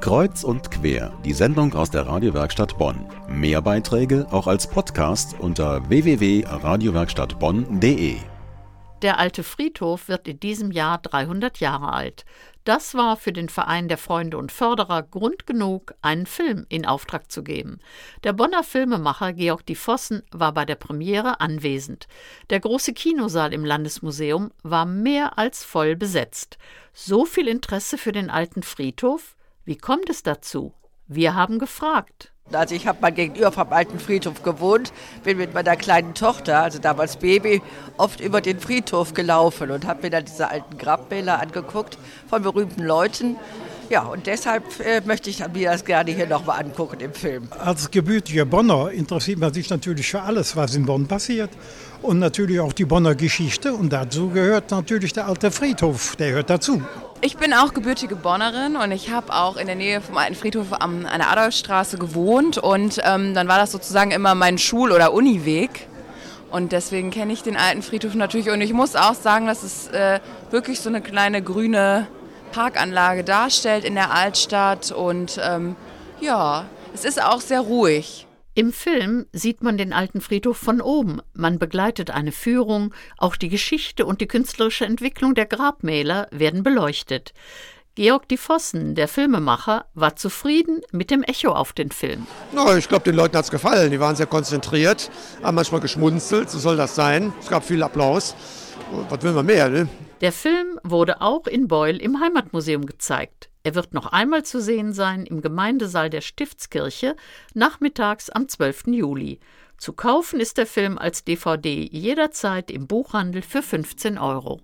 Kreuz und quer, die Sendung aus der Radiowerkstatt Bonn. Mehr Beiträge auch als Podcast unter www.radiowerkstattbonn.de. Der alte Friedhof wird in diesem Jahr 300 Jahre alt. Das war für den Verein der Freunde und Förderer Grund genug, einen Film in Auftrag zu geben. Der Bonner Filmemacher Georg die Vossen war bei der Premiere anwesend. Der große Kinosaal im Landesmuseum war mehr als voll besetzt. So viel Interesse für den alten Friedhof? Wie kommt es dazu? Wir haben gefragt. Also ich habe mal gegenüber vom alten Friedhof gewohnt, bin mit meiner kleinen Tochter, also damals Baby, oft über den Friedhof gelaufen und habe mir dann diese alten Grabmäler angeguckt von berühmten Leuten. Ja, und deshalb äh, möchte ich mir das gerne hier nochmal angucken im Film. Als gebürtiger Bonner interessiert man sich natürlich für alles, was in Bonn passiert. Und natürlich auch die Bonner Geschichte. Und dazu gehört natürlich der alte Friedhof, der gehört dazu. Ich bin auch gebürtige Bonnerin und ich habe auch in der Nähe vom alten Friedhof an der Adolfstraße gewohnt. Und ähm, dann war das sozusagen immer mein Schul- oder Uniweg. Und deswegen kenne ich den alten Friedhof natürlich. Und ich muss auch sagen, dass es äh, wirklich so eine kleine grüne Parkanlage darstellt in der Altstadt. Und ähm, ja, es ist auch sehr ruhig. Im Film sieht man den alten Friedhof von oben. Man begleitet eine Führung, auch die Geschichte und die künstlerische Entwicklung der Grabmäler werden beleuchtet. Georg die Vossen, der Filmemacher, war zufrieden mit dem Echo auf den Film. No, ich glaube, den Leuten hat es gefallen. Die waren sehr konzentriert, haben manchmal geschmunzelt, so soll das sein. Es gab viel Applaus. Was will man mehr, ne? Der Film wurde auch in Beul im Heimatmuseum gezeigt. Er wird noch einmal zu sehen sein im Gemeindesaal der Stiftskirche, nachmittags am 12. Juli. Zu kaufen ist der Film als DVD jederzeit im Buchhandel für 15 Euro.